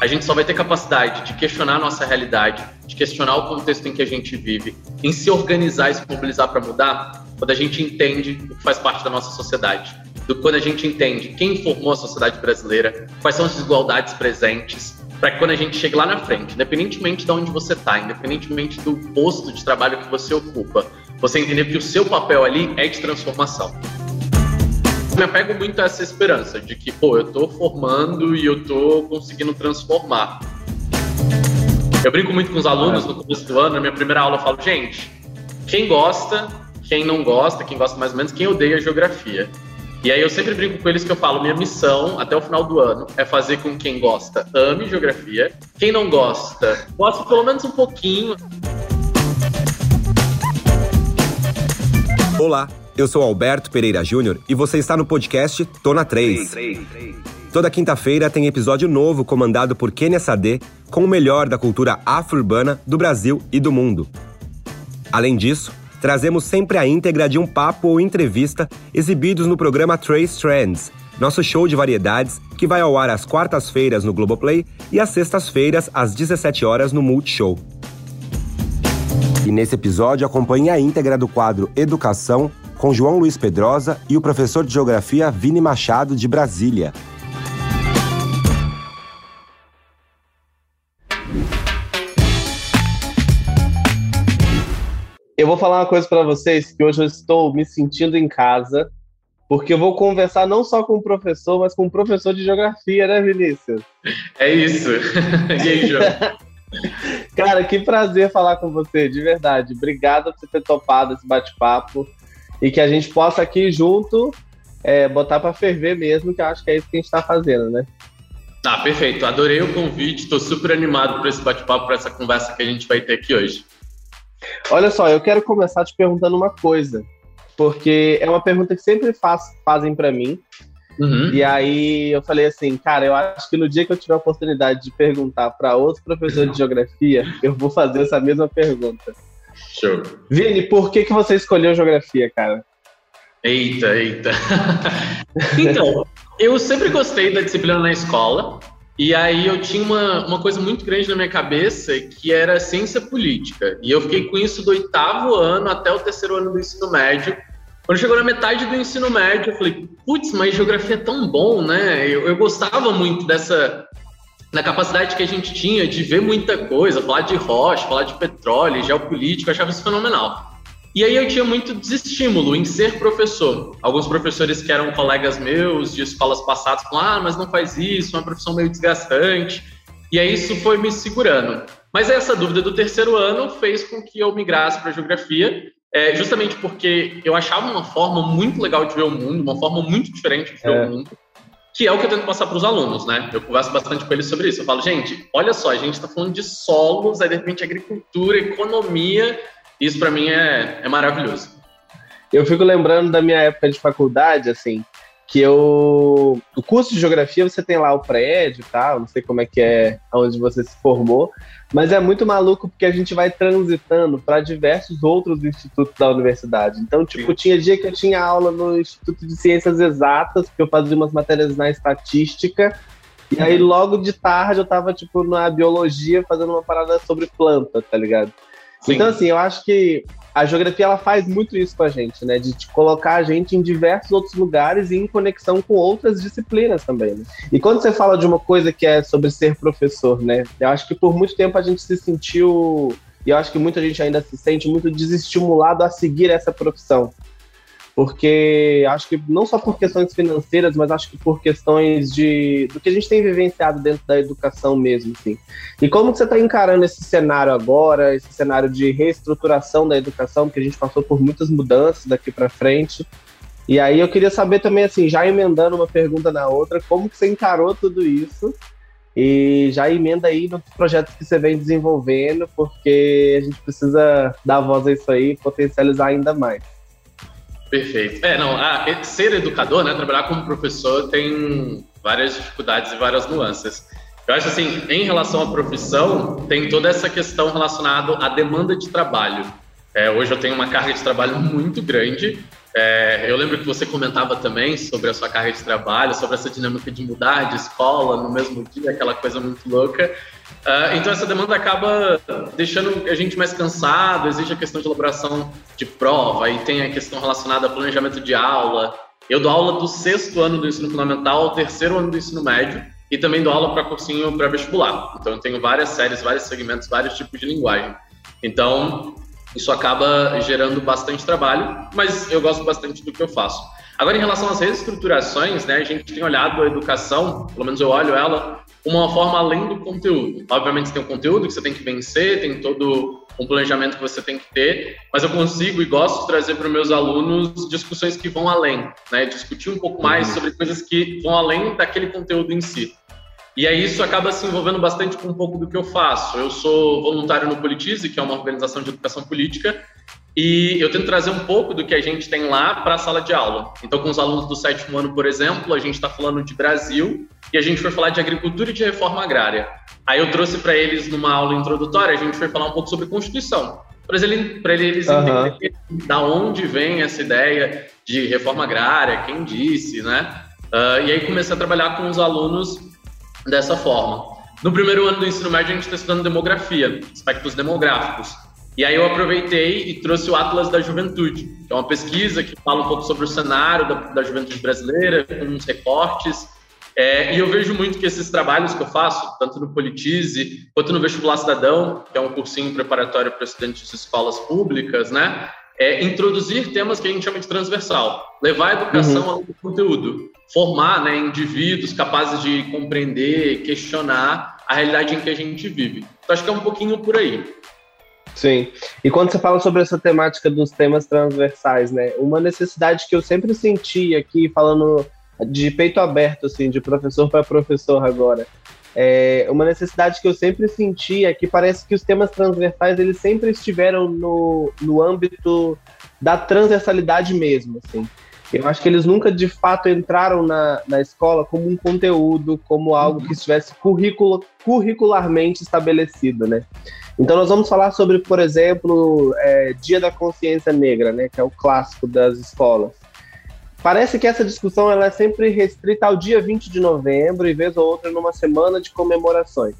a gente só vai ter capacidade de questionar a nossa realidade, de questionar o contexto em que a gente vive, em se organizar e se mobilizar para mudar, quando a gente entende o que faz parte da nossa sociedade. Do, quando a gente entende quem formou a sociedade brasileira, quais são as desigualdades presentes, para que quando a gente chegue lá na frente, independentemente de onde você está, independentemente do posto de trabalho que você ocupa, você entender que o seu papel ali é de transformação me apego muito a essa esperança de que, pô, eu tô formando e eu tô conseguindo transformar. Eu brinco muito com os alunos no começo do ano, na minha primeira aula eu falo, gente, quem gosta, quem não gosta, quem gosta mais ou menos, quem odeia geografia. E aí eu sempre brinco com eles que eu falo, minha missão até o final do ano é fazer com quem gosta ame geografia, quem não gosta, gosta pelo menos um pouquinho. Olá, eu sou Alberto Pereira Júnior e você está no podcast Tona 3. Toda quinta-feira tem episódio novo comandado por Kenia Sade com o melhor da cultura afro-urbana do Brasil e do mundo. Além disso, trazemos sempre a íntegra de um papo ou entrevista exibidos no programa Trace Trends, nosso show de variedades que vai ao ar às quartas-feiras no Globoplay e às sextas-feiras às 17 horas no Multishow. E nesse episódio acompanhe a íntegra do quadro Educação com João Luiz Pedrosa e o professor de Geografia Vini Machado, de Brasília. Eu vou falar uma coisa para vocês que hoje eu estou me sentindo em casa, porque eu vou conversar não só com o professor, mas com o professor de geografia, né, Vinícius? É isso. e aí, João? Cara, que prazer falar com você, de verdade. Obrigado por você ter topado esse bate-papo e que a gente possa aqui junto é, botar para ferver mesmo, que eu acho que é isso que a gente está fazendo, né? Ah, perfeito. Adorei o convite, estou super animado para esse bate-papo, para essa conversa que a gente vai ter aqui hoje. Olha só, eu quero começar te perguntando uma coisa, porque é uma pergunta que sempre faz, fazem para mim. Uhum. E aí eu falei assim, cara, eu acho que no dia que eu tiver a oportunidade de perguntar para outro professor de geografia, eu vou fazer essa mesma pergunta. Show. Vini, por que, que você escolheu geografia, cara? Eita, eita. então, eu sempre gostei da disciplina na escola. E aí eu tinha uma, uma coisa muito grande na minha cabeça que era ciência política. E eu fiquei com isso do oitavo ano até o terceiro ano do ensino médio. Quando chegou na metade do ensino médio, eu falei, putz, mas geografia é tão bom, né? Eu, eu gostava muito dessa, na capacidade que a gente tinha de ver muita coisa, falar de rocha, falar de petróleo, geopolítica, eu achava isso fenomenal. E aí eu tinha muito desestímulo em ser professor. Alguns professores que eram colegas meus de escolas passadas falaram, ah, mas não faz isso, é uma profissão meio desgastante. E aí isso foi me segurando. Mas essa dúvida do terceiro ano fez com que eu migrasse para geografia, é, justamente porque eu achava uma forma muito legal de ver o mundo, uma forma muito diferente de ver é. o mundo que é o que eu tento passar para os alunos, né? Eu converso bastante com eles sobre isso. Eu falo, gente, olha só, a gente está falando de solos, aí de repente agricultura, economia, isso para mim é, é maravilhoso. Eu fico lembrando da minha época de faculdade, assim, que eu. O curso de geografia você tem lá o prédio e tal, não sei como é que é onde você se formou, mas é muito maluco porque a gente vai transitando para diversos outros institutos da universidade. Então, tipo, tinha dia que eu tinha aula no Instituto de Ciências Exatas, porque eu fazia umas matérias na estatística, e aí logo de tarde eu tava, tipo, na biologia fazendo uma parada sobre planta, tá ligado? Sim. Então, assim, eu acho que a geografia ela faz muito isso com a gente, né? De colocar a gente em diversos outros lugares e em conexão com outras disciplinas também. Né? E quando você fala de uma coisa que é sobre ser professor, né? Eu acho que por muito tempo a gente se sentiu e eu acho que muita gente ainda se sente muito desestimulado a seguir essa profissão porque acho que não só por questões financeiras, mas acho que por questões de do que a gente tem vivenciado dentro da educação mesmo, assim. E como você está encarando esse cenário agora, esse cenário de reestruturação da educação, que a gente passou por muitas mudanças daqui para frente. E aí eu queria saber também, assim, já emendando uma pergunta na outra, como que você encarou tudo isso? E já emenda aí nos projetos que você vem desenvolvendo, porque a gente precisa dar voz a isso aí potencializar ainda mais. Perfeito. É, não, a, ser educador, né, trabalhar como professor tem várias dificuldades e várias nuances. Eu acho assim, em relação à profissão, tem toda essa questão relacionada à demanda de trabalho. É, hoje eu tenho uma carga de trabalho muito grande, É, eu lembro que você comentava também sobre a sua carreira de trabalho, sobre essa dinâmica de mudar de escola no mesmo dia, aquela coisa muito louca. Uh, então, essa demanda acaba deixando a gente mais cansado. Existe a questão de elaboração de prova, e tem a questão relacionada ao planejamento de aula. Eu dou aula do sexto ano do ensino fundamental ao terceiro ano do ensino médio, e também dou aula para cursinho pré-vestibular. Então, eu tenho várias séries, vários segmentos, vários tipos de linguagem. Então, isso acaba gerando bastante trabalho, mas eu gosto bastante do que eu faço. Agora, em relação às reestruturações, né, a gente tem olhado a educação, pelo menos eu olho ela, uma forma além do conteúdo. Obviamente, tem o conteúdo que você tem que vencer, tem todo um planejamento que você tem que ter, mas eu consigo e gosto de trazer para os meus alunos discussões que vão além, né, discutir um pouco mais uhum. sobre coisas que vão além daquele conteúdo em si. E aí isso acaba se envolvendo bastante com um pouco do que eu faço. Eu sou voluntário no Politize, que é uma organização de educação política, e eu tento trazer um pouco do que a gente tem lá para a sala de aula. Então, com os alunos do sétimo ano, por exemplo, a gente está falando de Brasil e a gente foi falar de agricultura e de reforma agrária. Aí eu trouxe para eles, numa aula introdutória, a gente foi falar um pouco sobre Constituição, para eles uhum. entenderem da onde vem essa ideia de reforma agrária, quem disse, né? Uh, e aí comecei a trabalhar com os alunos dessa forma. No primeiro ano do ensino médio, a gente está estudando demografia, aspectos demográficos. E aí eu aproveitei e trouxe o Atlas da Juventude, que é uma pesquisa que fala um pouco sobre o cenário da, da juventude brasileira, com uns recortes. É, e eu vejo muito que esses trabalhos que eu faço, tanto no Politize, quanto no Vestibular Cidadão, que é um cursinho preparatório para estudantes de escolas públicas, né? É introduzir temas que a gente chama de transversal, levar a educação uhum. ao conteúdo formar né, indivíduos capazes de compreender, questionar a realidade em que a gente vive. Então, acho que é um pouquinho por aí. Sim. E quando você fala sobre essa temática dos temas transversais, né? Uma necessidade que eu sempre senti aqui, falando de peito aberto, assim, de professor para professor agora, é uma necessidade que eu sempre senti é que parece que os temas transversais eles sempre estiveram no, no âmbito da transversalidade mesmo, assim. Eu acho que eles nunca de fato entraram na, na escola como um conteúdo, como algo que estivesse curricula, curricularmente estabelecido, né? Então nós vamos falar sobre, por exemplo, é, Dia da Consciência Negra, né? Que é o clássico das escolas. Parece que essa discussão ela é sempre restrita ao dia 20 de novembro e vez ou outra numa semana de comemorações.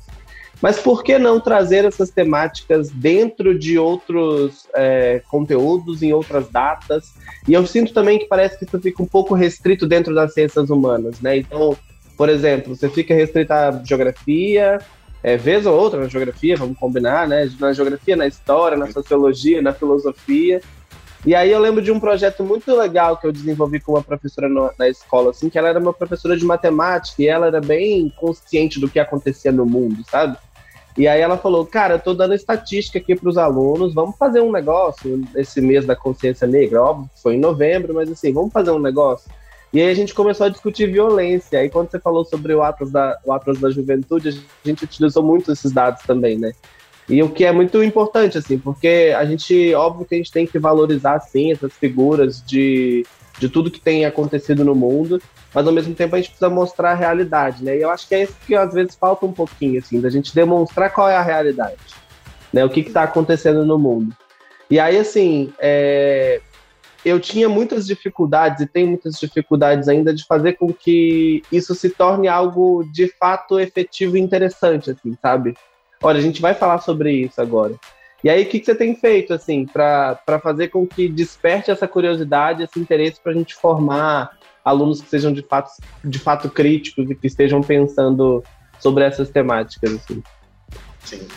Mas por que não trazer essas temáticas dentro de outros é, conteúdos, em outras datas? E eu sinto também que parece que isso fica um pouco restrito dentro das ciências humanas, né? Então, por exemplo, você fica restrito à geografia, é, vez ou outra na geografia, vamos combinar, né? Na geografia, na história, na sociologia, na filosofia. E aí eu lembro de um projeto muito legal que eu desenvolvi com uma professora no, na escola, assim, que ela era uma professora de matemática e ela era bem consciente do que acontecia no mundo, sabe? E aí ela falou, cara, eu tô dando estatística aqui para os alunos, vamos fazer um negócio esse mês da consciência negra, óbvio, foi em novembro, mas assim, vamos fazer um negócio. E aí a gente começou a discutir violência. Aí quando você falou sobre o Atlas da, o Atlas da Juventude, a gente utilizou muito esses dados também, né? E o que é muito importante, assim, porque a gente, óbvio que a gente tem que valorizar, sim, essas figuras de, de tudo que tem acontecido no mundo, mas ao mesmo tempo a gente precisa mostrar a realidade, né? E eu acho que é isso que às vezes falta um pouquinho, assim, da gente demonstrar qual é a realidade, né? O que está acontecendo no mundo. E aí, assim, é... eu tinha muitas dificuldades e tenho muitas dificuldades ainda de fazer com que isso se torne algo de fato efetivo e interessante, assim, sabe? Olha, a gente vai falar sobre isso agora. E aí, o que, que você tem feito, assim, para fazer com que desperte essa curiosidade, esse interesse para a gente formar alunos que sejam de fato, de fato críticos e que estejam pensando sobre essas temáticas. Assim. Sim.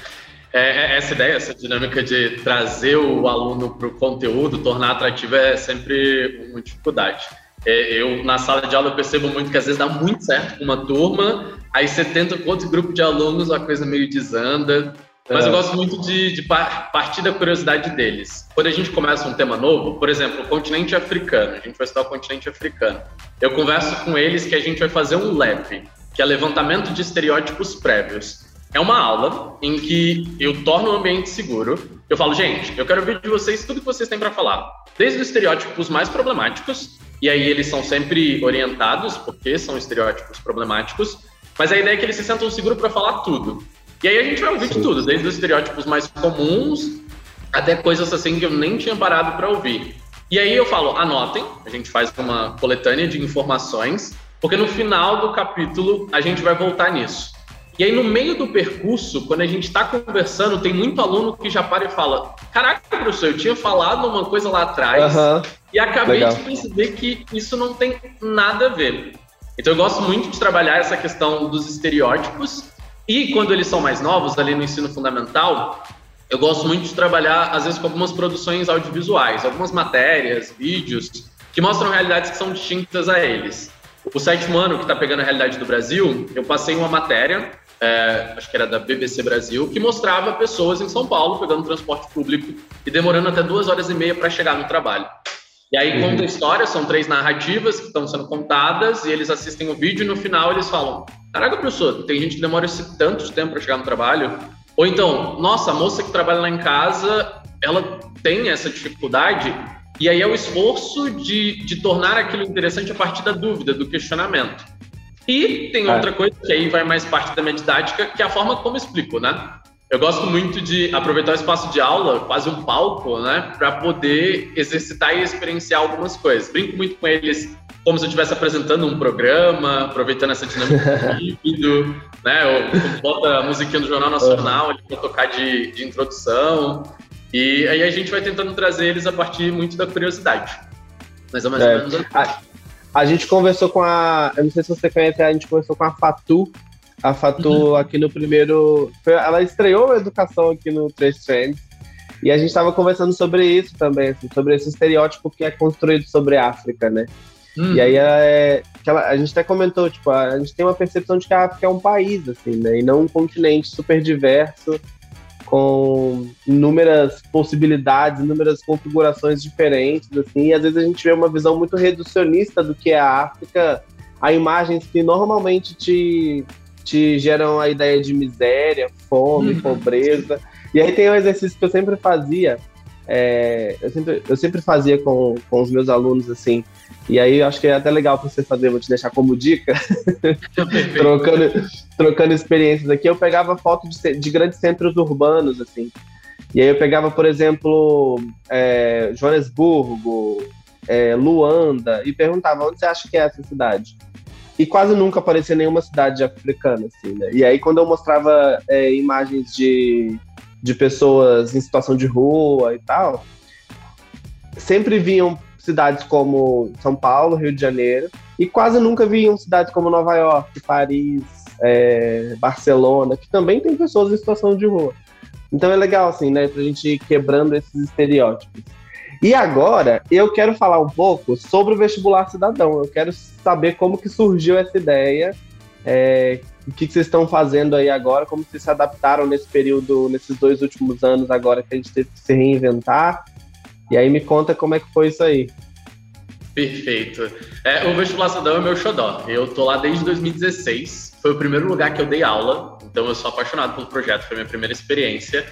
É, é essa ideia, essa dinâmica de trazer o aluno para o conteúdo, tornar atrativo, é sempre uma dificuldade. É, eu, na sala de aula, eu percebo muito que às vezes dá muito certo com uma turma, aí você tenta com outro grupo de alunos, a coisa meio desanda. Mas eu é. gosto muito de, de partir da curiosidade deles. Quando a gente começa um tema novo, por exemplo, o continente africano, a gente vai estudar o continente africano. Eu converso com eles que a gente vai fazer um LEP, que é levantamento de estereótipos prévios. É uma aula em que eu torno o ambiente seguro. Eu falo, gente, eu quero ouvir de vocês tudo que vocês têm para falar, desde os estereótipos mais problemáticos, e aí eles são sempre orientados, porque são estereótipos problemáticos, mas a ideia é que eles se sentam seguros para falar tudo. E aí a gente vai ouvir Sim. de tudo, desde os estereótipos mais comuns até coisas assim que eu nem tinha parado para ouvir. E aí eu falo, anotem, a gente faz uma coletânea de informações, porque no final do capítulo a gente vai voltar nisso. E aí, no meio do percurso, quando a gente está conversando, tem muito aluno que já para e fala: Caraca, professor, eu tinha falado uma coisa lá atrás uhum. E acabei Legal. de perceber que isso não tem nada a ver. Então, eu gosto muito de trabalhar essa questão dos estereótipos. E quando eles são mais novos, ali no ensino fundamental, eu gosto muito de trabalhar, às vezes, com algumas produções audiovisuais, algumas matérias, vídeos, que mostram realidades que são distintas a eles. O sétimo ano que está pegando a realidade do Brasil, eu passei uma matéria é, acho que era da BBC Brasil, que mostrava pessoas em São Paulo pegando transporte público e demorando até duas horas e meia para chegar no trabalho. E aí uhum. conta a história, são três narrativas que estão sendo contadas e eles assistem o vídeo e no final eles falam: Caraca, professor, tem gente que demora esse tanto tempo para chegar no trabalho. Ou então, nossa, a moça que trabalha lá em casa, ela tem essa dificuldade. E aí é o esforço de, de tornar aquilo interessante a partir da dúvida, do questionamento. E tem é. outra coisa que aí vai mais parte da minha didática, que é a forma como explico, né? Eu gosto muito de aproveitar o espaço de aula, quase um palco, né, para poder exercitar e experienciar algumas coisas. Brinco muito com eles como se eu estivesse apresentando um programa, aproveitando essa dinâmica do vídeo, né? Eu bota a musiquinha do Jornal Nacional para tocar de, de introdução. E aí a gente vai tentando trazer eles a partir muito da curiosidade. Mais ou, mais é. ou menos. Assim. A gente conversou com a. Eu não sei se você conhece, a gente conversou com a Fatu. A Fatu uhum. aqui no primeiro. Ela estreou a educação aqui no Três Trends. E a gente estava conversando sobre isso também, assim, sobre esse estereótipo que é construído sobre a África, né? Uhum. E aí é, ela, a gente até comentou, tipo, a, a gente tem uma percepção de que a África é um país, assim, né? E não um continente super diverso com inúmeras possibilidades, inúmeras configurações diferentes, assim, e às vezes a gente vê uma visão muito reducionista do que é a África, a imagens que normalmente te, te geram a ideia de miséria, fome, uhum. pobreza. E aí tem um exercício que eu sempre fazia, é, eu, sempre, eu sempre fazia com, com os meus alunos, assim, e aí acho que é até legal para você fazer, vou te deixar como dica, trocando, trocando experiências aqui. Eu pegava fotos de, de, grandes centros urbanos, assim. E aí eu pegava, por exemplo, é, Joanesburgo, é, Luanda, e perguntava onde você acha que é essa cidade? E quase nunca aparecia nenhuma cidade africana, assim, né? E aí quando eu mostrava é, imagens de, de pessoas em situação de rua e tal, sempre vinham cidades como São Paulo, Rio de Janeiro, e quase nunca viam cidades como Nova York, Paris, é, Barcelona, que também tem pessoas em situação de rua. Então é legal, assim, né, pra gente ir quebrando esses estereótipos. E agora, eu quero falar um pouco sobre o vestibular cidadão. Eu quero saber como que surgiu essa ideia, é, o que, que vocês estão fazendo aí agora, como vocês se adaptaram nesse período, nesses dois últimos anos agora que a gente teve que se reinventar e aí me conta como é que foi isso aí. Perfeito. É, o Vestibular Cidadão é meu xodó. Eu tô lá desde 2016. Foi o primeiro lugar que eu dei aula, então eu sou apaixonado pelo projeto, foi minha primeira experiência.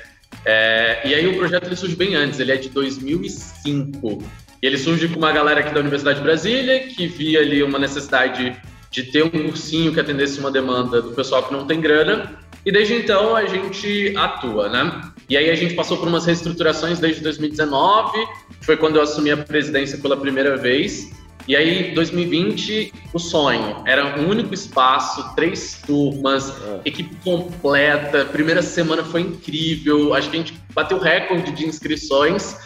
É, e aí o projeto ele surge bem antes, ele é de 2005. E ele surge com uma galera aqui da Universidade de Brasília, que via ali uma necessidade de ter um cursinho que atendesse uma demanda do pessoal que não tem grana. E desde então a gente atua, né? E aí a gente passou por umas reestruturações desde 2019, foi quando eu assumi a presidência pela primeira vez. E aí, 2020, o sonho era um único espaço, três turmas, é. equipe completa. Primeira semana foi incrível. Acho que a gente bateu recorde de inscrições.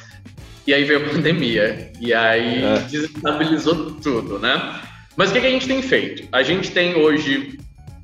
E aí veio a pandemia. E aí é. desestabilizou tudo, né? Mas o que, que a gente tem feito? A gente tem hoje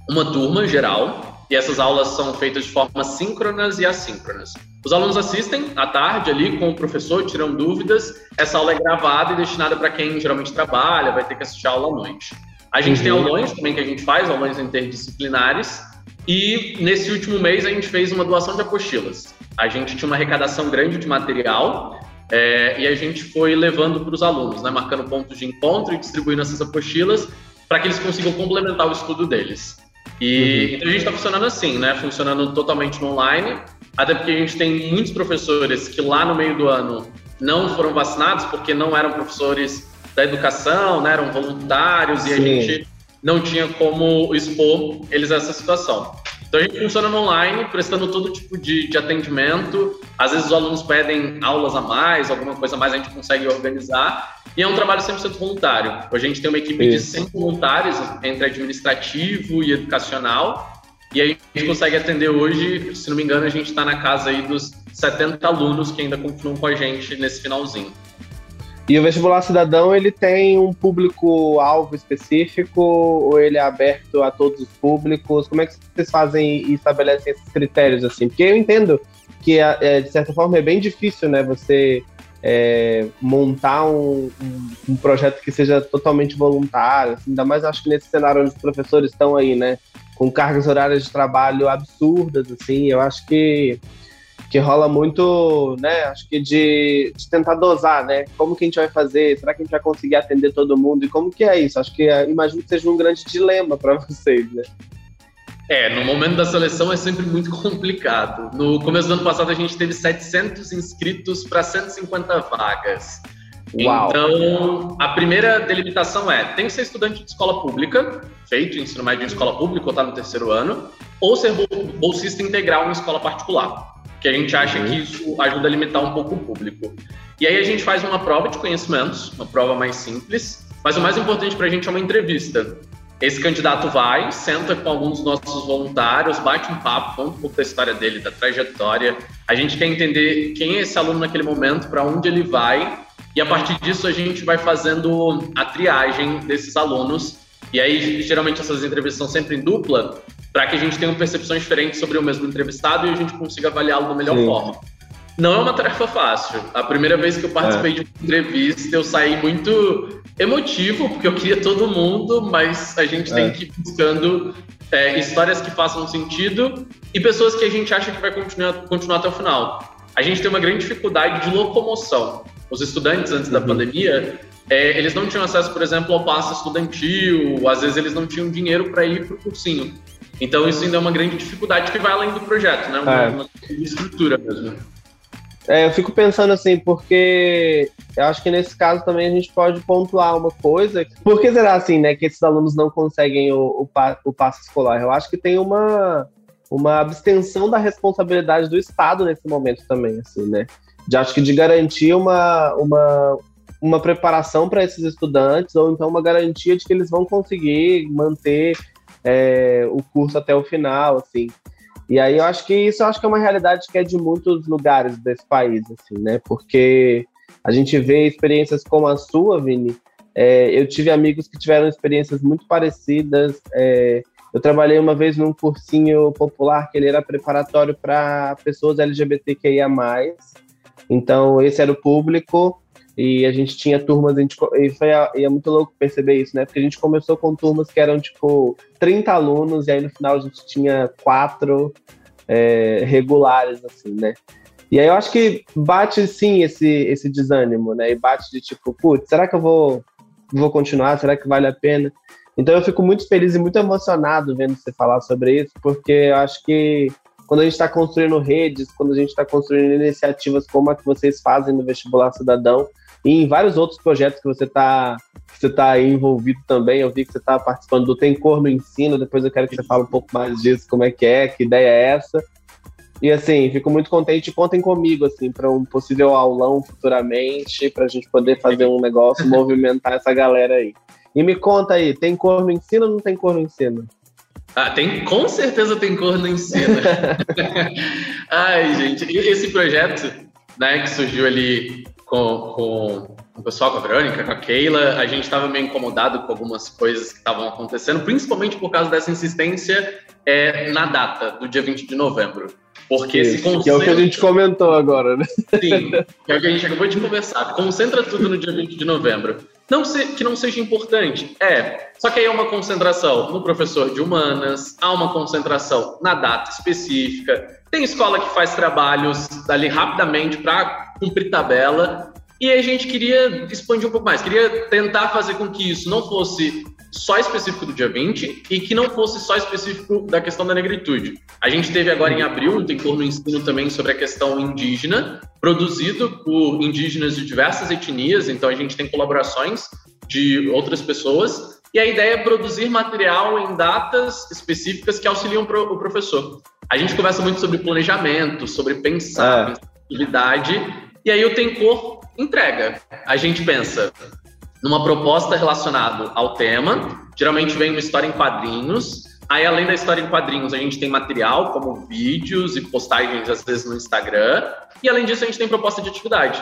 uma turma geral, e essas aulas são feitas de forma síncronas e assíncronas. Os alunos assistem à tarde ali com o professor, tiram dúvidas. Essa aula é gravada e destinada para quem geralmente trabalha, vai ter que assistir a aula à noite. A gente uhum. tem aulões também que a gente faz, aulões interdisciplinares. E nesse último mês a gente fez uma doação de apostilas. A gente tinha uma arrecadação grande de material é, e a gente foi levando para os alunos, né, marcando pontos de encontro e distribuindo essas apostilas para que eles consigam complementar o estudo deles. E uhum. então a gente está funcionando assim, né? Funcionando totalmente no online, até porque a gente tem muitos professores que lá no meio do ano não foram vacinados porque não eram professores da educação, né? Eram voluntários Sim. e a gente não tinha como expor eles a essa situação. Então a gente funciona no online, prestando todo tipo de, de atendimento. Às vezes os alunos pedem aulas a mais, alguma coisa a mais a gente consegue organizar. E é um trabalho 100% voluntário. A gente tem uma equipe Isso. de 100 voluntários, entre administrativo e educacional. E a gente consegue atender hoje, se não me engano, a gente está na casa aí dos 70 alunos que ainda continuam com a gente nesse finalzinho. E o vestibular cidadão, ele tem um público-alvo específico ou ele é aberto a todos os públicos? Como é que vocês fazem e estabelecem esses critérios, assim? Porque eu entendo que, é, de certa forma, é bem difícil, né, você é, montar um, um, um, projeto que seja totalmente voluntário, assim, ainda mais acho que nesse cenário onde os professores estão aí, né, com cargas horárias de trabalho absurdas, assim, eu acho que que rola muito, né? Acho que de, de, tentar dosar, né? Como que a gente vai fazer? Será que a gente vai conseguir atender todo mundo? E como que é isso? Acho que é, imagino que seja um grande dilema para vocês, né? É, no momento da seleção é sempre muito complicado. No começo do ano passado a gente teve 700 inscritos para 150 vagas. Uau. Então, a primeira delimitação é: tem que ser estudante de escola pública, feito ensino médio em escola pública ou está no terceiro ano, ou ser bolsista integral em escola particular que a gente acha que isso ajuda a limitar um pouco o público. E aí a gente faz uma prova de conhecimentos, uma prova mais simples, mas o mais importante para a gente é uma entrevista. Esse candidato vai, senta com alguns dos nossos voluntários, bate um papo, conta um pouco da história dele, da trajetória. A gente quer entender quem é esse aluno naquele momento, para onde ele vai, e a partir disso a gente vai fazendo a triagem desses alunos. E aí, geralmente, essas entrevistas são sempre em dupla, para que a gente tenha percepções diferentes sobre o mesmo entrevistado e a gente consiga avaliá-lo da melhor Sim. forma. Não é uma tarefa fácil. A primeira vez que eu participei é. de uma entrevista, eu saí muito emotivo, porque eu queria todo mundo, mas a gente é. tem que ir buscando é, histórias que façam sentido e pessoas que a gente acha que vai continuar, continuar até o final. A gente tem uma grande dificuldade de locomoção. Os estudantes, antes uhum. da pandemia, é, eles não tinham acesso, por exemplo, ao passe estudantil, às vezes eles não tinham dinheiro para ir para o cursinho. Então isso ainda é uma grande dificuldade que vai além do projeto, né? Uma, é. uma estrutura mesmo. É, eu fico pensando assim, porque eu acho que nesse caso também a gente pode pontuar uma coisa. Por que será assim, né, que esses alunos não conseguem o, o, o passo escolar? Eu acho que tem uma, uma abstenção da responsabilidade do Estado nesse momento também, assim, né? De, acho que de garantir uma, uma, uma preparação para esses estudantes, ou então uma garantia de que eles vão conseguir manter é, o curso até o final, assim. E aí eu acho que isso acho que é uma realidade que é de muitos lugares desse país, assim, né? Porque a gente vê experiências como a sua, Vini. É, eu tive amigos que tiveram experiências muito parecidas. É, eu trabalhei uma vez num cursinho popular que ele era preparatório para pessoas LGBTQIA+. Então, esse era o público. E a gente tinha turmas, a gente, e foi e é muito louco perceber isso, né? Porque a gente começou com turmas que eram, tipo, 30 alunos, e aí no final a gente tinha quatro é, regulares, assim, né? E aí eu acho que bate, sim, esse, esse desânimo, né? E bate de tipo, putz, será que eu vou, vou continuar? Será que vale a pena? Então eu fico muito feliz e muito emocionado vendo você falar sobre isso, porque eu acho que quando a gente está construindo redes, quando a gente está construindo iniciativas como a que vocês fazem no Vestibular Cidadão, e em vários outros projetos que você está você tá envolvido também. Eu vi que você está participando do Tem Cor no Ensino, depois eu quero que você fale um pouco mais disso, como é que é, que ideia é essa. E assim, fico muito contente. Contem comigo, assim, para um possível aulão futuramente, para a gente poder fazer um negócio, movimentar essa galera aí. E me conta aí, tem cor no ensino ou não tem cor no ensino? Ah, tem, com certeza tem cor no ensino. Ai, gente, esse projeto, né, que surgiu ali com, com o pessoal, com a Verônica, com a Keila, a gente estava meio incomodado com algumas coisas que estavam acontecendo, principalmente por causa dessa insistência é, na data do dia 20 de novembro. Porque Isso, se concentra... Que é o que a gente comentou agora, né? Sim, que é o que a gente acabou de conversar. Concentra tudo no dia 20 de novembro. Não se, que não seja importante, é. Só que aí é uma concentração no professor de humanas, há uma concentração na data específica. Tem escola que faz trabalhos ali rapidamente para cumprir tabela. E a gente queria expandir um pouco mais, queria tentar fazer com que isso não fosse só específico do dia 20 e que não fosse só específico da questão da negritude. A gente teve agora em abril um tem no ensino também sobre a questão indígena, produzido por indígenas de diversas etnias, então a gente tem colaborações de outras pessoas E a ideia é produzir material em datas específicas que auxiliam o professor. A gente conversa muito sobre planejamento, sobre pensar, é. atividade, e aí o Tencor entrega. A gente pensa numa proposta relacionada ao tema, geralmente vem uma história em quadrinhos, Aí, além da história em quadrinhos, a gente tem material, como vídeos e postagens, às vezes, no Instagram. E, além disso, a gente tem proposta de atividade.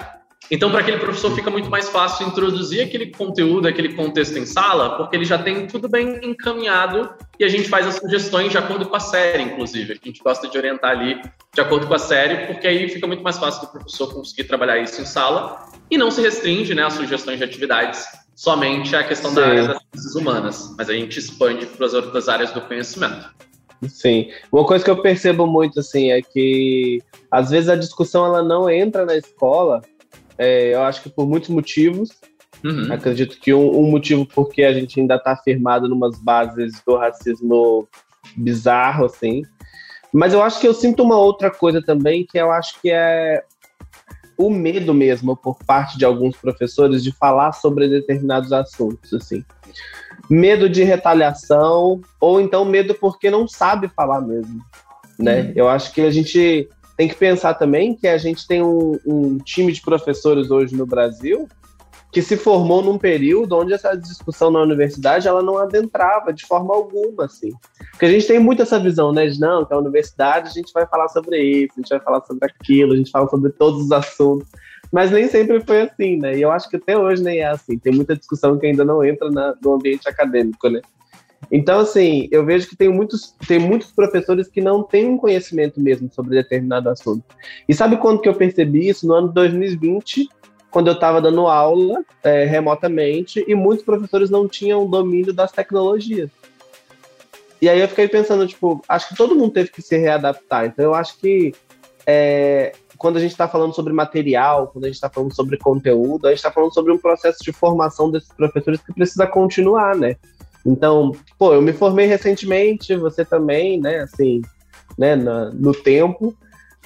Então, para aquele professor, fica muito mais fácil introduzir aquele conteúdo, aquele contexto em sala, porque ele já tem tudo bem encaminhado e a gente faz as sugestões de acordo com a série, inclusive. A gente gosta de orientar ali de acordo com a série, porque aí fica muito mais fácil do professor conseguir trabalhar isso em sala e não se restringe né, às sugestões de atividades somente à questão Sim. da área das ciências humanas, mas a gente expande para as outras áreas do conhecimento. Sim. Uma coisa que eu percebo muito assim é que às vezes a discussão ela não entra na escola é, eu acho que por muitos motivos. Uhum. Acredito que um, um, motivo porque a gente ainda está firmado numas bases do racismo bizarro, assim. Mas eu acho que eu sinto uma outra coisa também, que eu acho que é o medo mesmo por parte de alguns professores de falar sobre determinados assuntos, assim. Medo de retaliação, ou então medo porque não sabe falar mesmo, né? Uhum. Eu acho que a gente tem que pensar também que a gente tem um, um, time de professores hoje no Brasil que se formou num período onde essa discussão na universidade ela não adentrava de forma alguma, assim. Porque a gente tem muito essa visão, né, de não, que a universidade a gente vai falar sobre isso, a gente vai falar sobre aquilo, a gente fala sobre todos os assuntos. Mas nem sempre foi assim, né? E eu acho que até hoje nem é assim. Tem muita discussão que ainda não entra na, no ambiente acadêmico, né? Então, assim, eu vejo que tem muitos, tem muitos professores que não têm um conhecimento mesmo sobre determinado assunto. E sabe quando que eu percebi isso? No ano 2020, quando eu estava dando aula é, remotamente, e muitos professores não tinham domínio das tecnologias. E aí eu fiquei pensando, tipo, acho que todo mundo teve que se readaptar. Então, eu acho que é, quando a gente está falando sobre material, quando a gente está falando sobre conteúdo, a gente está falando sobre um processo de formação desses professores que precisa continuar, né? Então, pô, eu me formei recentemente, você também, né, assim, né, na, no tempo,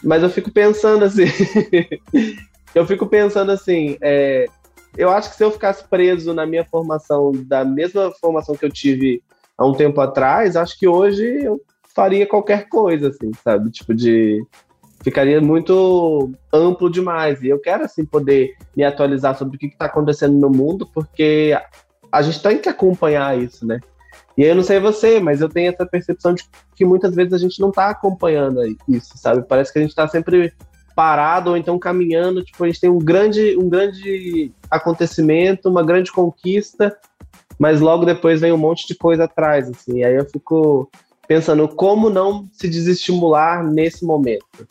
mas eu fico pensando assim, eu fico pensando assim, é, eu acho que se eu ficasse preso na minha formação, da mesma formação que eu tive há um tempo atrás, acho que hoje eu faria qualquer coisa, assim, sabe? Tipo, de. Ficaria muito amplo demais. E eu quero, assim, poder me atualizar sobre o que está acontecendo no mundo, porque a gente tem que acompanhar isso, né? E eu não sei você, mas eu tenho essa percepção de que muitas vezes a gente não está acompanhando isso, sabe? Parece que a gente está sempre parado ou então caminhando, tipo, a gente tem um grande, um grande acontecimento, uma grande conquista, mas logo depois vem um monte de coisa atrás, assim. Aí eu fico pensando como não se desestimular nesse momento.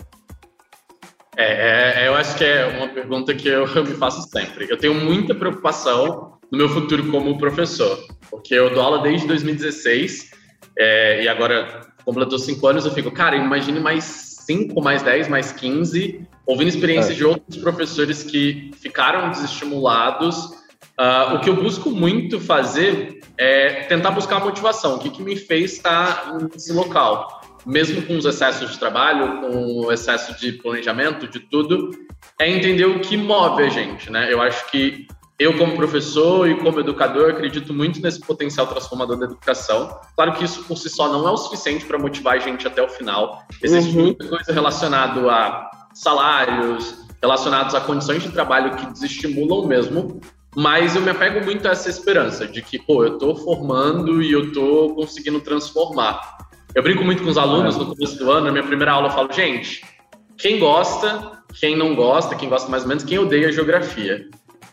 É, é, eu acho que é uma pergunta que eu, eu me faço sempre. Eu tenho muita preocupação no meu futuro como professor, porque eu dou aula desde 2016 é, e agora completou cinco anos, eu fico, cara, imagine mais cinco, mais dez, mais quinze, ouvindo experiências é. de outros professores que ficaram desestimulados. Uh, o que eu busco muito fazer é tentar buscar a motivação, o que, que me fez estar nesse local. Mesmo com os excessos de trabalho, com o excesso de planejamento, de tudo, é entender o que move a gente, né? Eu acho que eu, como professor e como educador, acredito muito nesse potencial transformador da educação. Claro que isso por si só não é o suficiente para motivar a gente até o final. Existe uhum. muita coisa relacionada a salários, relacionados a condições de trabalho que desestimulam mesmo, mas eu me apego muito a essa esperança de que, pô, eu estou formando e eu estou conseguindo transformar. Eu brinco muito com os alunos no começo do ano, na minha primeira aula eu falo, gente, quem gosta, quem não gosta, quem gosta mais ou menos, quem odeia geografia.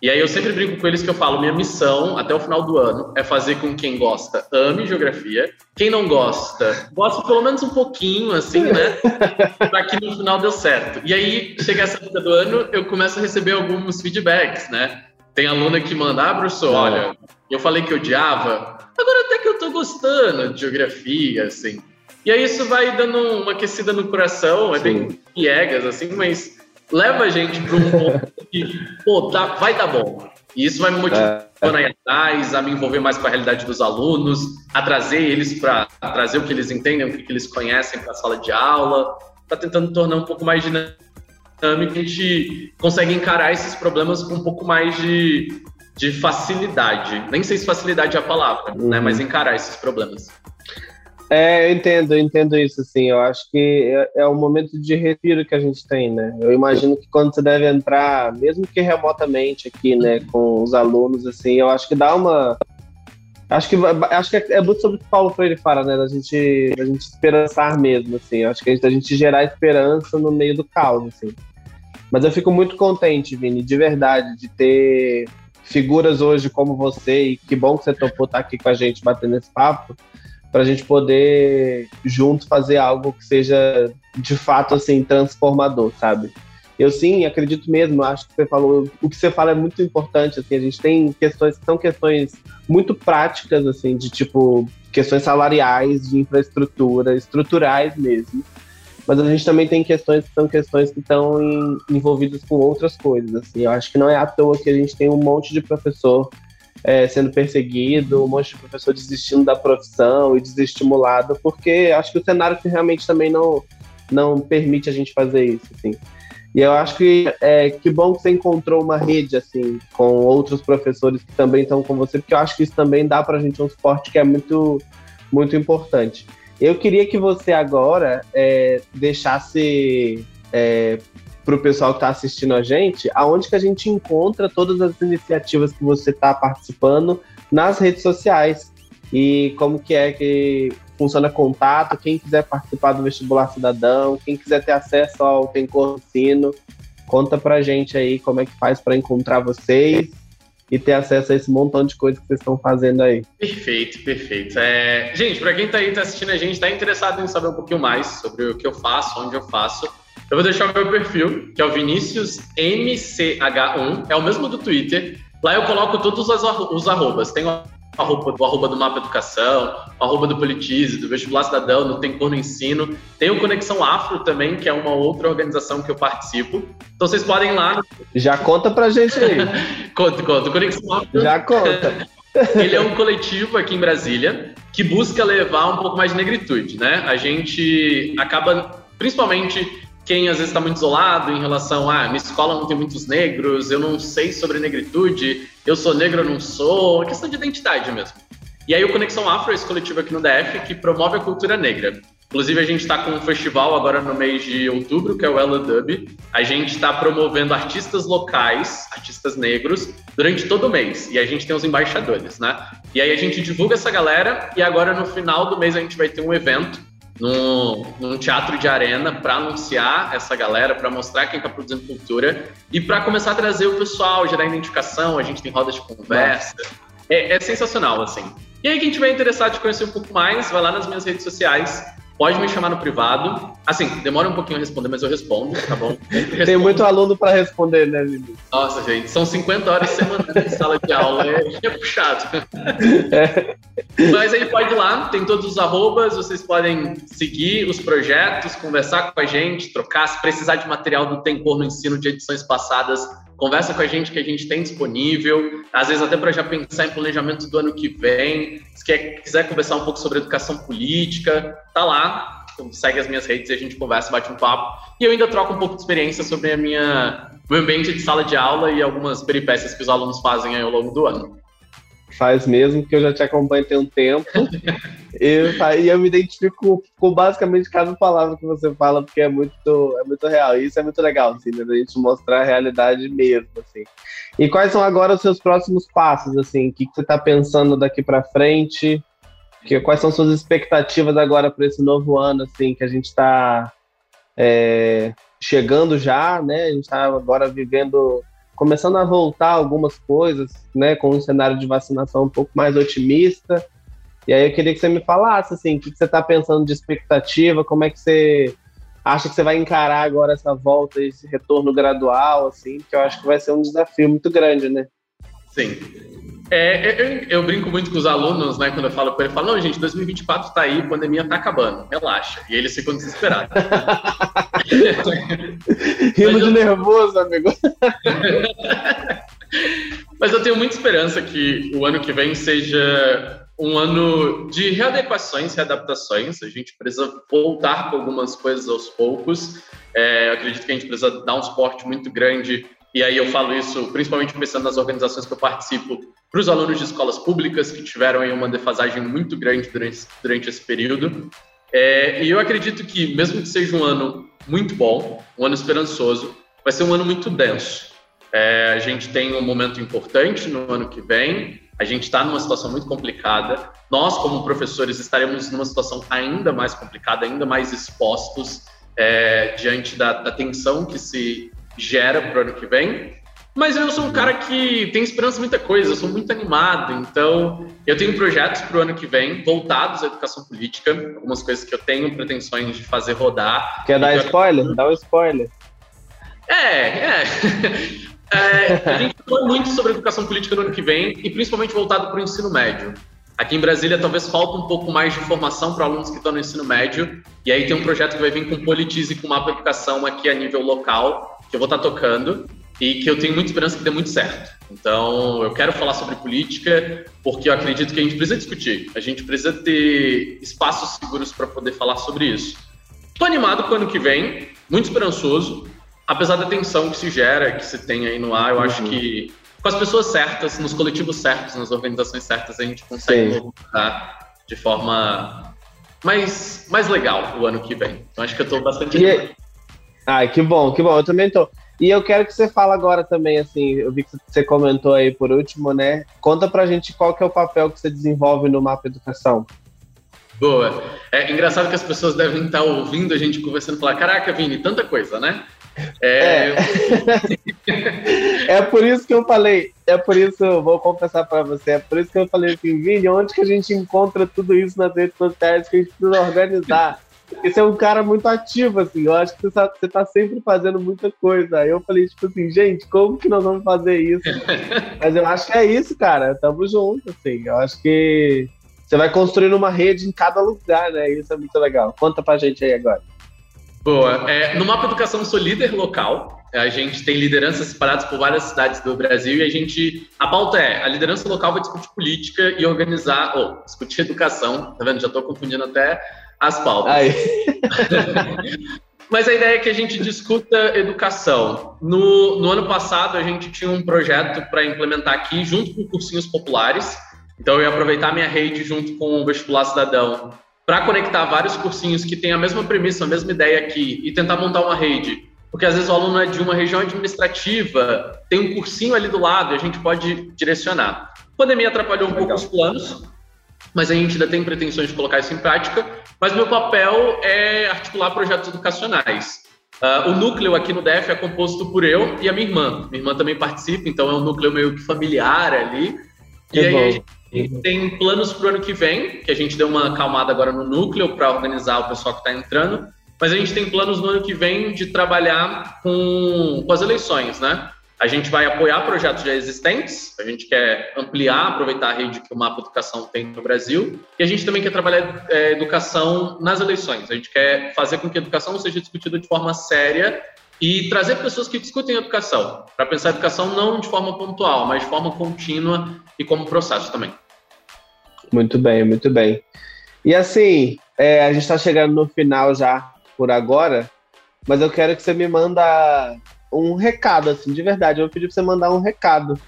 E aí eu sempre brinco com eles que eu falo, minha missão até o final do ano é fazer com quem gosta ame geografia, quem não gosta, gosta pelo menos um pouquinho, assim, né? para que no final deu certo. E aí, chega essa época do ano, eu começo a receber alguns feedbacks, né? Tem aluna que manda, ah, professor, olha, eu falei que odiava, agora até que eu tô gostando de geografia, assim. E aí isso vai dando uma aquecida no coração, é bem piegas, assim, mas leva a gente para um ponto que, pô, tá, vai dar bom. E isso vai me motivando é. a ir atrás, a me envolver mais com a realidade dos alunos, a trazer eles para trazer o que eles entendem, o que eles conhecem para a sala de aula, para tentando tornar um pouco mais dinâmico, a gente consegue encarar esses problemas com um pouco mais de de facilidade. Nem sei se facilidade é a palavra, né, uhum. né? Mas encarar esses problemas. É, eu entendo, eu entendo isso, assim. Eu acho que é, é um momento de respiro que a gente tem, né? Eu imagino que quando você deve entrar, mesmo que remotamente aqui, né, com os alunos, assim, eu acho que dá uma. Acho que, acho que é muito sobre o que o Paulo Freire fala, né? Da gente, da gente esperançar mesmo, assim. Eu acho que a gente, a gente gerar esperança no meio do caos, assim. Mas eu fico muito contente, Vini, de verdade, de ter figuras hoje como você, e que bom que você topou estar aqui com a gente batendo esse papo, para a gente poder junto fazer algo que seja de fato assim transformador, sabe? Eu sim acredito mesmo, acho que você falou, o que você fala é muito importante, assim, a gente tem questões que são questões muito práticas, assim, de tipo questões salariais, de infraestrutura, estruturais mesmo. Mas a gente também tem questões que são questões que estão envolvidas com outras coisas, assim. Eu acho que não é à toa que a gente tem um monte de professor é, sendo perseguido, um monte de professor desistindo da profissão e desestimulado, porque acho que o cenário realmente também não, não permite a gente fazer isso, assim. E eu acho que é que bom que você encontrou uma rede, assim, com outros professores que também estão com você, porque eu acho que isso também dá para a gente um suporte que é muito, muito importante. Eu queria que você agora é, deixasse é, para o pessoal que está assistindo a gente, aonde que a gente encontra todas as iniciativas que você está participando nas redes sociais e como que é que funciona contato, quem quiser participar do vestibular cidadão, quem quiser ter acesso ao Tem Ensino, conta pra gente aí como é que faz para encontrar vocês e ter acesso a esse montão de coisas que vocês estão fazendo aí. Perfeito, perfeito. É... Gente, para quem está aí tá assistindo a gente, está interessado em saber um pouquinho mais sobre o que eu faço, onde eu faço, eu vou deixar o meu perfil, que é o Vinícius MCH1, é o mesmo do Twitter. Lá eu coloco todos os arrobas. Tem o arroba, o arroba do Mapa Educação, o arroba do Politize, do Vestibular Cidadão, do Tem Cor no Ensino. Tem o Conexão Afro também, que é uma outra organização que eu participo. Então vocês podem ir lá. Já conta pra gente aí. conta, conta. Conexão Afro. Já conta. Ele é um coletivo aqui em Brasília que busca levar um pouco mais de negritude, né? A gente acaba, principalmente quem às vezes está muito isolado em relação a ah, minha escola não tem muitos negros, eu não sei sobre negritude, eu sou negro ou não sou, é questão de identidade mesmo. E aí o Conexão Afro, esse coletivo aqui no DF, que promove a cultura negra. Inclusive, a gente está com um festival agora no mês de outubro, que é o Ella Dub. A gente está promovendo artistas locais, artistas negros, durante todo o mês. E a gente tem os embaixadores, né? E aí a gente divulga essa galera e agora no final do mês a gente vai ter um evento num, num teatro de arena para anunciar essa galera, para mostrar quem está produzindo cultura e para começar a trazer o pessoal, gerar identificação. A gente tem rodas de conversa. É, é, sensacional, assim. E aí, quem tiver interessado em conhecer um pouco mais, vai lá nas minhas redes sociais. Pode me chamar no privado. Assim, demora um pouquinho a responder, mas eu respondo, tá bom? Tem muito aluno para responder, né, Vinícius? Nossa, gente, são 50 horas semanais de sala de aula, é, é puxado. É. Mas aí pode ir lá, tem todos os arrobas, vocês podem seguir os projetos, conversar com a gente, trocar, se precisar de material do Tem Cor no ensino de edições passadas, conversa com a gente que a gente tem disponível, às vezes até para já pensar em planejamento do ano que vem, se quer, quiser conversar um pouco sobre educação política, tá lá, segue as minhas redes e a gente conversa, bate um papo. E eu ainda troco um pouco de experiência sobre a minha meu ambiente de sala de aula e algumas peripécias que os alunos fazem ao longo do ano. Faz mesmo, que eu já te acompanho tem um tempo. e eu me identifico com basicamente cada palavra que você fala, porque é muito, é muito real. E isso é muito legal, assim, né? A gente mostrar a realidade mesmo, assim. E quais são agora os seus próximos passos, assim? O que, você está pensando daqui para frente? Que, quais são suas expectativas agora para esse novo ano, assim, que a gente está é, chegando já, né? A gente está agora vivendo começando a voltar algumas coisas, né, com um cenário de vacinação um pouco mais otimista. E aí eu queria que você me falasse, assim, o que você está pensando de expectativa, como é que você acha que você vai encarar agora essa volta, esse retorno gradual, assim, que eu acho que vai ser um desafio muito grande, né? Sim. É, eu, eu, brinco muito com os alunos, né, quando eu falo com ele, eu falo, não, gente, 2024 tá aí, a pandemia tá acabando, relaxa. E eles ficam desesperados. Rindo de nervoso, amigo. Mas eu tenho muita esperança que o ano que vem seja um ano de readequações, readaptações. A gente precisa voltar com algumas coisas aos poucos. É, acredito que a gente precisa dar um suporte muito grande e aí eu falo isso principalmente pensando nas organizações que eu participo, para os alunos de escolas públicas que tiveram aí uma defasagem muito grande durante, durante esse período. É, e eu acredito que, mesmo que seja um ano muito bom, um ano esperançoso, vai ser um ano muito denso. É, a gente tem um momento importante no ano que vem, a gente está numa situação muito complicada. Nós, como professores, estaremos numa situação ainda mais complicada, ainda mais expostos é, diante da, da tensão que se gera para o ano que vem. Mas eu sou um cara que tem esperança em muita coisa, eu sou muito animado, então eu tenho projetos para o ano que vem voltados à educação política, algumas coisas que eu tenho pretensões de fazer rodar. Quer dar spoiler? Dá um spoiler. É, é. é a gente falou muito sobre educação política no ano que vem e principalmente voltado para o ensino médio. Aqui em Brasília, talvez falta um pouco mais de informação para alunos que estão no ensino médio. E aí tem um projeto que vai vir com Politize e com Mapa Educação aqui a nível local, que eu vou estar tá tocando e que eu tenho muita esperança que dê muito certo. Então, eu quero falar sobre política porque eu acredito que a gente precisa discutir. A gente precisa ter espaços seguros para poder falar sobre isso. Estou animado com o ano que vem, muito esperançoso, apesar da tensão que se gera, que se tem aí no ar. Eu uhum. acho que com as pessoas certas, nos coletivos certos, nas organizações certas, a gente consegue voltar de forma mais, mais legal o ano que vem. Então, acho que eu estou bastante. E... Ah, que bom, que bom. Eu também estou. E eu quero que você fale agora também, assim, eu vi que você comentou aí por último, né? Conta pra gente qual que é o papel que você desenvolve no Mapa Educação. Boa. É engraçado que as pessoas devem estar ouvindo a gente conversando e falar, caraca, Vini, tanta coisa, né? É... É. é por isso que eu falei, é por isso, vou confessar para você, é por isso que eu falei assim, Vini, onde que a gente encontra tudo isso nas redes sociais que a gente precisa organizar? Porque você é um cara muito ativo, assim. Eu acho que você tá, você tá sempre fazendo muita coisa. Aí eu falei, tipo assim, gente, como que nós vamos fazer isso? Mas eu acho que é isso, cara. Tamo junto, assim. Eu acho que você vai construindo uma rede em cada lugar, né? Isso é muito legal. Conta pra gente aí agora. Boa. É, no Mapa Educação eu sou líder local. A gente tem lideranças separadas por várias cidades do Brasil e a gente. A pauta é: a liderança local vai discutir política e organizar, ou discutir educação. Tá vendo? Já estou confundindo até as pautas. Mas a ideia é que a gente discuta educação. No, no ano passado, a gente tinha um projeto para implementar aqui, junto com cursinhos populares. Então, eu ia aproveitar minha rede junto com o Vestibular Cidadão para conectar vários cursinhos que têm a mesma premissa, a mesma ideia aqui, e tentar montar uma rede. Porque às vezes o aluno é de uma região administrativa, tem um cursinho ali do lado e a gente pode direcionar. A pandemia atrapalhou um Legal. pouco os planos, mas a gente ainda tem pretensões de colocar isso em prática. Mas meu papel é articular projetos educacionais. Uh, o núcleo aqui no DF é composto por eu e a minha irmã. Minha irmã também participa, então é um núcleo meio que familiar ali. Que e bom. aí a gente tem planos para o ano que vem, que a gente deu uma acalmada agora no núcleo para organizar o pessoal que está entrando. Mas a gente tem planos no ano que vem de trabalhar com, com as eleições, né? A gente vai apoiar projetos já existentes, a gente quer ampliar, aproveitar a rede que o Mapa Educação tem no Brasil, e a gente também quer trabalhar é, educação nas eleições. A gente quer fazer com que a educação seja discutida de forma séria e trazer pessoas que discutem educação, para pensar a educação não de forma pontual, mas de forma contínua e como processo também. Muito bem, muito bem. E assim, é, a gente está chegando no final já por agora, mas eu quero que você me manda um recado, assim, de verdade. Eu vou pedir pra você mandar um recado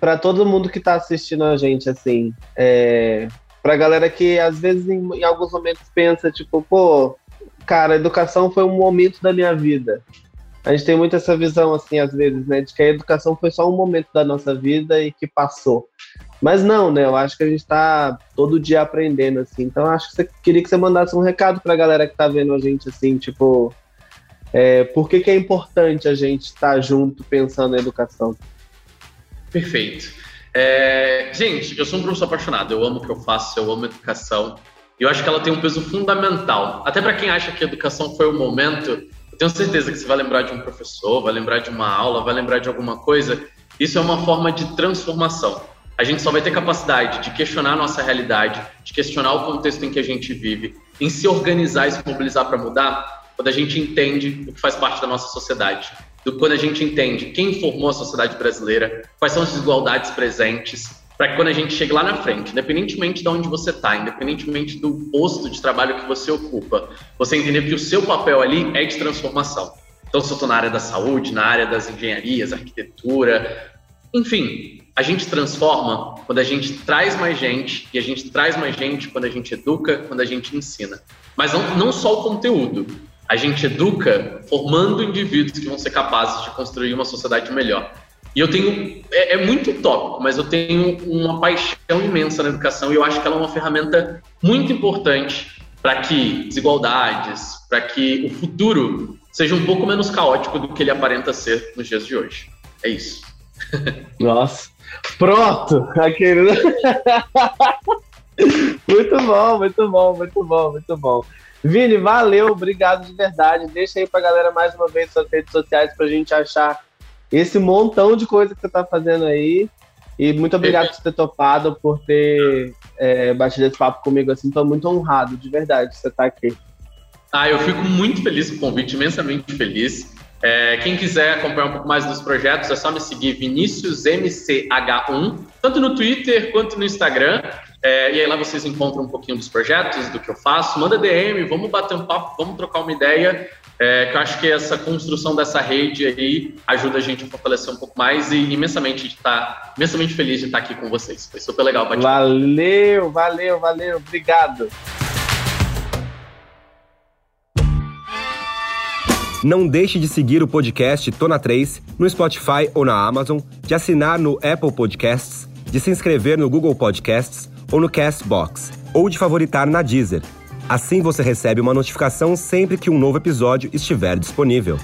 para todo mundo que tá assistindo a gente, assim. É, pra galera que às vezes em, em alguns momentos pensa, tipo, pô, cara, a educação foi um momento da minha vida. A gente tem muito essa visão, assim, às vezes, né, de que a educação foi só um momento da nossa vida e que passou. Mas não, né? Eu acho que a gente está todo dia aprendendo, assim. Então, acho que você queria que você mandasse um recado para a galera que está vendo a gente, assim, tipo, é, por que, que é importante a gente estar junto pensando na educação? Perfeito. É, gente, eu sou um professor apaixonado, eu amo o que eu faço, eu amo educação. E eu acho que ela tem um peso fundamental. Até para quem acha que a educação foi o momento, eu tenho certeza que você vai lembrar de um professor, vai lembrar de uma aula, vai lembrar de alguma coisa. Isso é uma forma de transformação. A gente só vai ter capacidade de questionar a nossa realidade, de questionar o contexto em que a gente vive, em se organizar e se mobilizar para mudar, quando a gente entende o que faz parte da nossa sociedade, do quando a gente entende quem formou a sociedade brasileira, quais são as desigualdades presentes, para que quando a gente chegue lá na frente, independentemente de onde você está, independentemente do posto de trabalho que você ocupa, você entender que o seu papel ali é de transformação. Então, se eu estou na área da saúde, na área das engenharias, arquitetura, enfim, a gente transforma quando a gente traz mais gente, e a gente traz mais gente quando a gente educa, quando a gente ensina. Mas não, não só o conteúdo. A gente educa formando indivíduos que vão ser capazes de construir uma sociedade melhor. E eu tenho. É, é, muito utópico, mas eu tenho uma paixão imensa na educação e eu acho que ela é uma ferramenta muito importante para que desigualdades, para que o futuro seja um pouco menos caótico do que ele aparenta ser nos dias de hoje. É isso. Nossa. Pronto! Aquele... muito bom, muito bom, muito bom, muito bom. Vini, valeu, obrigado de verdade. Deixa aí pra galera mais uma vez suas redes sociais pra gente achar esse montão de coisa que você tá fazendo aí. E muito obrigado por ter topado, por ter é, batido esse papo comigo assim. Tô muito honrado, de verdade, de você estar tá aqui. Ah, eu fico muito feliz com o convite, imensamente feliz. É, quem quiser acompanhar um pouco mais dos projetos, é só me seguir ViniciusMCH1, tanto no Twitter quanto no Instagram. É, e aí lá vocês encontram um pouquinho dos projetos, do que eu faço. Manda DM, vamos bater um papo, vamos trocar uma ideia. É, que eu acho que essa construção dessa rede aí ajuda a gente a fortalecer um pouco mais e imensamente estar imensamente feliz de estar aqui com vocês. Foi super legal. Valeu, valeu, valeu. Obrigado. Não deixe de seguir o podcast Tona 3 no Spotify ou na Amazon, de assinar no Apple Podcasts, de se inscrever no Google Podcasts ou no Castbox, ou de favoritar na Deezer. Assim você recebe uma notificação sempre que um novo episódio estiver disponível.